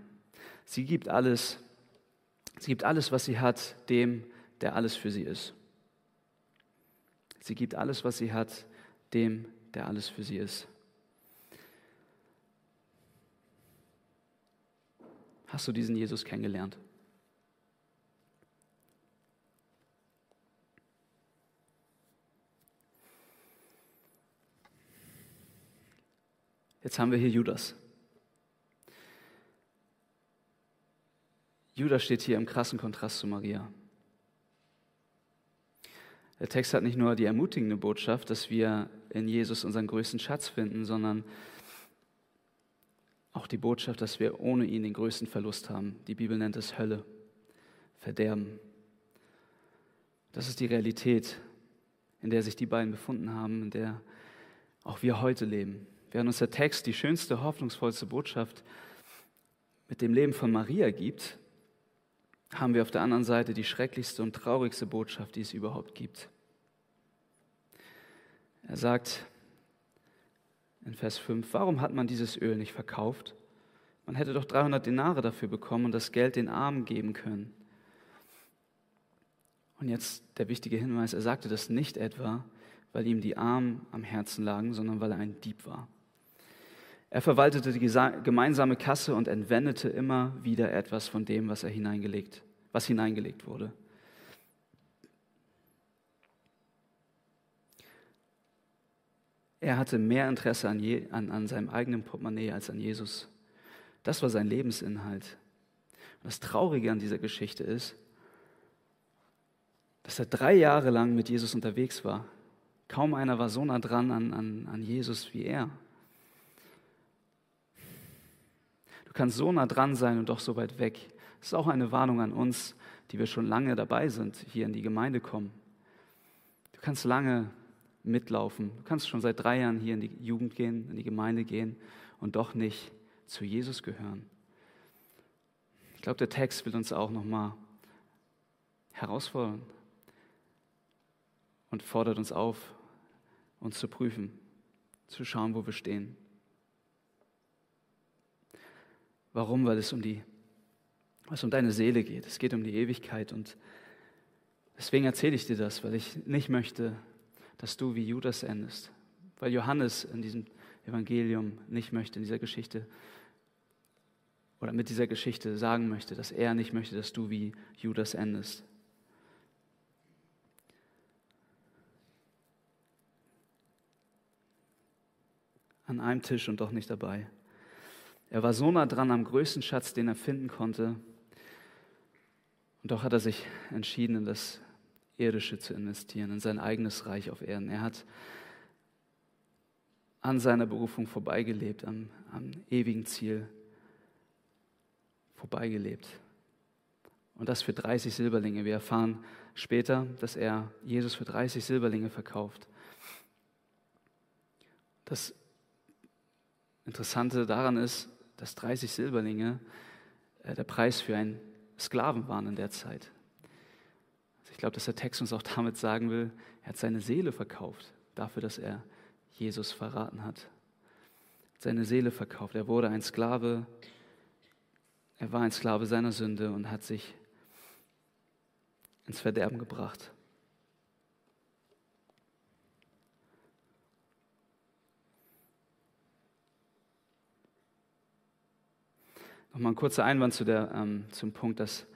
Sie gibt alles, Sie gibt alles, was sie hat, dem, der alles für sie ist. Sie gibt alles, was sie hat, dem, der alles für sie ist. Hast du diesen Jesus kennengelernt? Jetzt haben wir hier Judas. Judas steht hier im krassen Kontrast zu Maria. Der Text hat nicht nur die ermutigende Botschaft, dass wir in Jesus unseren größten Schatz finden, sondern auch die Botschaft, dass wir ohne ihn den größten Verlust haben. Die Bibel nennt es Hölle, Verderben. Das ist die Realität, in der sich die beiden befunden haben, in der auch wir heute leben. Während uns der Text die schönste, hoffnungsvollste Botschaft mit dem Leben von Maria gibt, haben wir auf der anderen Seite die schrecklichste und traurigste Botschaft, die es überhaupt gibt. Er sagt in Vers 5, warum hat man dieses Öl nicht verkauft? Man hätte doch 300 Denare dafür bekommen und das Geld den Armen geben können. Und jetzt der wichtige Hinweis, er sagte das nicht etwa, weil ihm die Armen am Herzen lagen, sondern weil er ein Dieb war. Er verwaltete die gemeinsame Kasse und entwendete immer wieder etwas von dem, was er hineingelegt, was hineingelegt wurde. Er hatte mehr Interesse an, je, an, an seinem eigenen Portemonnaie als an Jesus. Das war sein Lebensinhalt. Und das Traurige an dieser Geschichte ist, dass er drei Jahre lang mit Jesus unterwegs war. Kaum einer war so nah dran an, an, an Jesus wie er. Du kannst so nah dran sein und doch so weit weg. Das ist auch eine Warnung an uns, die wir schon lange dabei sind, hier in die Gemeinde kommen. Du kannst lange mitlaufen. Du kannst schon seit drei Jahren hier in die Jugend gehen, in die Gemeinde gehen und doch nicht zu Jesus gehören. Ich glaube, der Text will uns auch nochmal herausfordern und fordert uns auf, uns zu prüfen, zu schauen, wo wir stehen. Warum? Weil es um die, was um deine Seele geht. Es geht um die Ewigkeit und deswegen erzähle ich dir das, weil ich nicht möchte, dass du wie Judas endest. Weil Johannes in diesem Evangelium nicht möchte, in dieser Geschichte, oder mit dieser Geschichte sagen möchte, dass er nicht möchte, dass du wie Judas endest. An einem Tisch und doch nicht dabei. Er war so nah dran am größten Schatz, den er finden konnte. Und doch hat er sich entschieden, in das Irdische zu investieren, in sein eigenes Reich auf Erden. Er hat an seiner Berufung vorbeigelebt, am, am ewigen Ziel vorbeigelebt. Und das für 30 Silberlinge. Wir erfahren später, dass er Jesus für 30 Silberlinge verkauft. Das Interessante daran ist, dass 30 Silberlinge äh, der Preis für einen Sklaven waren in der Zeit. Ich glaube, dass der Text uns auch damit sagen will, er hat seine Seele verkauft, dafür, dass er Jesus verraten hat. Seine Seele verkauft. Er wurde ein Sklave, er war ein Sklave seiner Sünde und hat sich ins Verderben gebracht. Nochmal ein kurzer Einwand zu der, ähm, zum Punkt, dass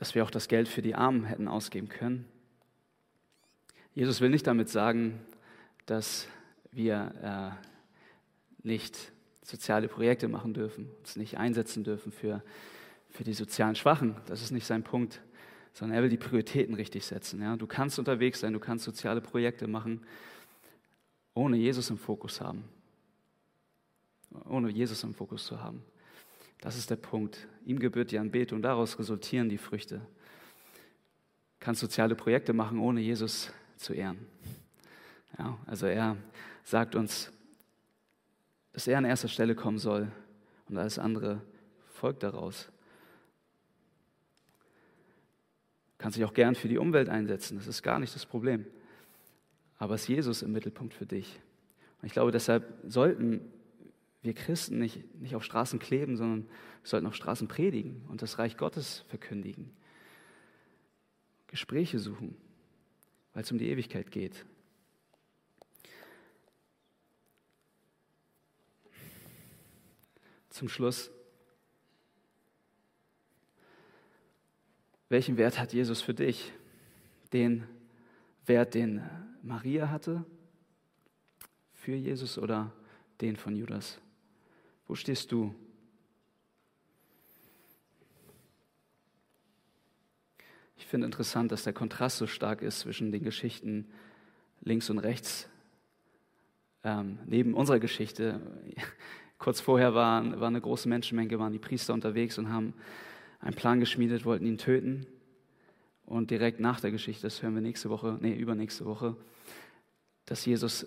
dass wir auch das Geld für die Armen hätten ausgeben können. Jesus will nicht damit sagen, dass wir äh, nicht soziale Projekte machen dürfen, uns nicht einsetzen dürfen für, für die sozialen Schwachen. Das ist nicht sein Punkt, sondern er will die Prioritäten richtig setzen. Ja? Du kannst unterwegs sein, du kannst soziale Projekte machen, ohne Jesus im Fokus haben. Ohne Jesus im Fokus zu haben. Das ist der Punkt. Ihm gebührt die Anbetung, daraus resultieren die Früchte. Kannst soziale Projekte machen, ohne Jesus zu ehren. Ja, also er sagt uns, dass er an erster Stelle kommen soll und alles andere folgt daraus. Du kannst dich auch gern für die Umwelt einsetzen, das ist gar nicht das Problem. Aber es ist Jesus im Mittelpunkt für dich. Und ich glaube, deshalb sollten wir Christen nicht, nicht auf Straßen kleben, sondern sollten auf Straßen predigen und das Reich Gottes verkündigen. Gespräche suchen, weil es um die Ewigkeit geht. Zum Schluss, welchen Wert hat Jesus für dich? Den Wert, den Maria hatte für Jesus oder den von Judas? Wo stehst du? Ich finde interessant, dass der Kontrast so stark ist zwischen den Geschichten links und rechts ähm, neben unserer Geschichte. Kurz vorher war, war eine große Menschenmenge, waren die Priester unterwegs und haben einen Plan geschmiedet, wollten ihn töten. Und direkt nach der Geschichte, das hören wir nächste Woche, nee, übernächste Woche, dass Jesus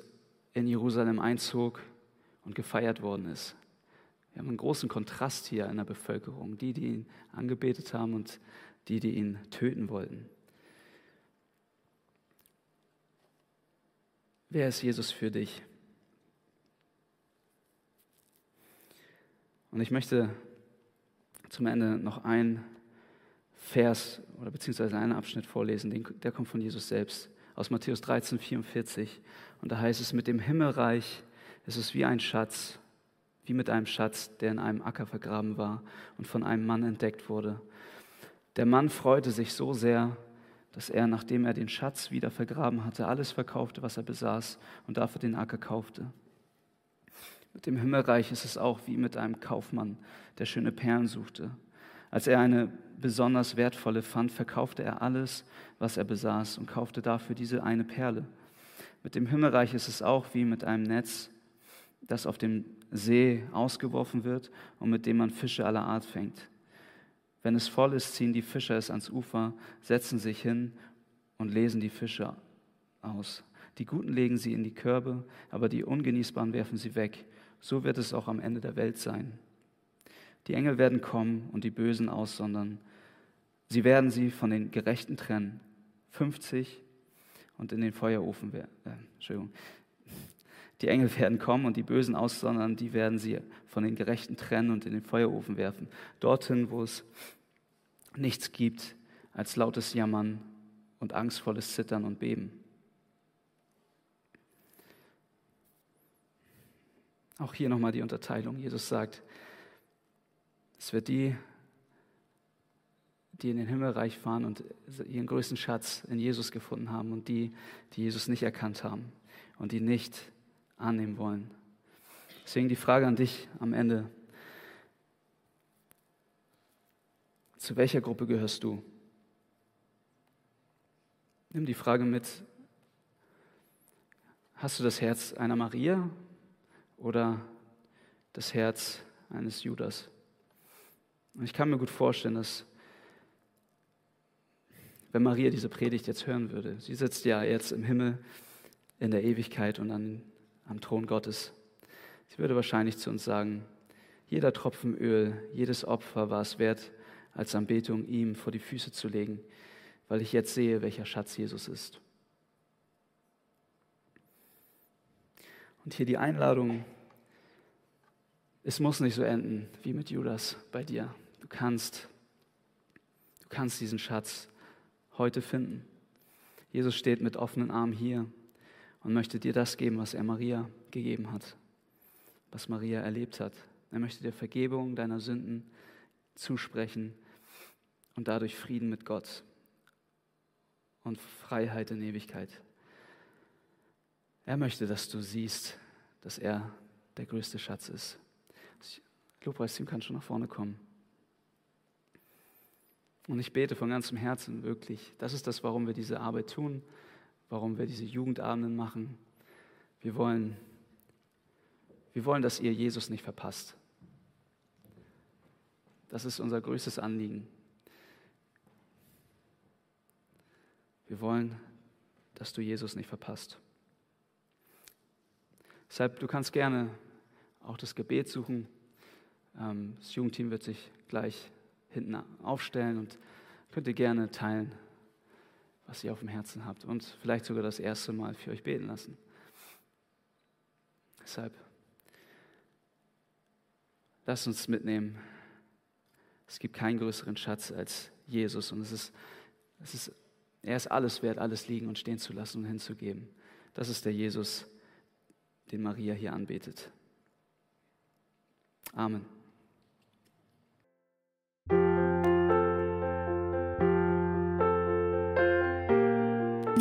in Jerusalem einzog und gefeiert worden ist. Wir haben einen großen Kontrast hier in der Bevölkerung. Die, die ihn angebetet haben und die, die ihn töten wollten. Wer ist Jesus für dich? Und ich möchte zum Ende noch einen Vers oder beziehungsweise einen Abschnitt vorlesen, der kommt von Jesus selbst, aus Matthäus 13, 44. Und da heißt es, mit dem Himmelreich ist es wie ein Schatz, wie mit einem Schatz, der in einem Acker vergraben war und von einem Mann entdeckt wurde. Der Mann freute sich so sehr, dass er, nachdem er den Schatz wieder vergraben hatte, alles verkaufte, was er besaß und dafür den Acker kaufte. Mit dem Himmelreich ist es auch wie mit einem Kaufmann, der schöne Perlen suchte. Als er eine besonders wertvolle fand, verkaufte er alles, was er besaß und kaufte dafür diese eine Perle. Mit dem Himmelreich ist es auch wie mit einem Netz, das auf dem See ausgeworfen wird und mit dem man Fische aller Art fängt. Wenn es voll ist, ziehen die Fischer es ans Ufer, setzen sich hin und lesen die Fische aus. Die Guten legen sie in die Körbe, aber die Ungenießbaren werfen sie weg. So wird es auch am Ende der Welt sein. Die Engel werden kommen und die Bösen aussondern. Sie werden sie von den Gerechten trennen. 50 und in den Feuerofen. Äh, Entschuldigung. Die Engel werden kommen und die Bösen aussondern, die werden sie von den Gerechten trennen und in den Feuerofen werfen. Dorthin, wo es nichts gibt als lautes Jammern und angstvolles Zittern und Beben. Auch hier nochmal die Unterteilung. Jesus sagt, es wird die, die in den Himmelreich fahren und ihren größten Schatz in Jesus gefunden haben und die, die Jesus nicht erkannt haben und die nicht annehmen wollen. Deswegen die Frage an dich am Ende. Zu welcher Gruppe gehörst du? Nimm die Frage mit, hast du das Herz einer Maria oder das Herz eines Judas? Und ich kann mir gut vorstellen, dass wenn Maria diese Predigt jetzt hören würde, sie sitzt ja jetzt im Himmel in der Ewigkeit und an am Thron Gottes. Sie würde wahrscheinlich zu uns sagen, jeder Tropfen Öl, jedes Opfer war es wert, als Anbetung ihm vor die Füße zu legen, weil ich jetzt sehe, welcher Schatz Jesus ist. Und hier die Einladung, es muss nicht so enden wie mit Judas bei dir. Du kannst, du kannst diesen Schatz heute finden. Jesus steht mit offenen Armen hier und möchte dir das geben, was er Maria gegeben hat, was Maria erlebt hat. Er möchte dir Vergebung deiner Sünden zusprechen und dadurch Frieden mit Gott und Freiheit in Ewigkeit. Er möchte, dass du siehst, dass er der größte Schatz ist. Lobpreisteam kann schon nach vorne kommen. Und ich bete von ganzem Herzen wirklich. Das ist das, warum wir diese Arbeit tun warum wir diese Jugendabenden machen. Wir wollen, wir wollen, dass ihr Jesus nicht verpasst. Das ist unser größtes Anliegen. Wir wollen, dass du Jesus nicht verpasst. Deshalb, du kannst gerne auch das Gebet suchen. Ähm, das Jugendteam wird sich gleich hinten aufstellen und könnt ihr gerne teilen, was ihr auf dem Herzen habt und vielleicht sogar das erste Mal für euch beten lassen. Deshalb, lasst uns mitnehmen. Es gibt keinen größeren Schatz als Jesus und es ist, es ist, er ist alles wert, alles liegen und stehen zu lassen und hinzugeben. Das ist der Jesus, den Maria hier anbetet. Amen.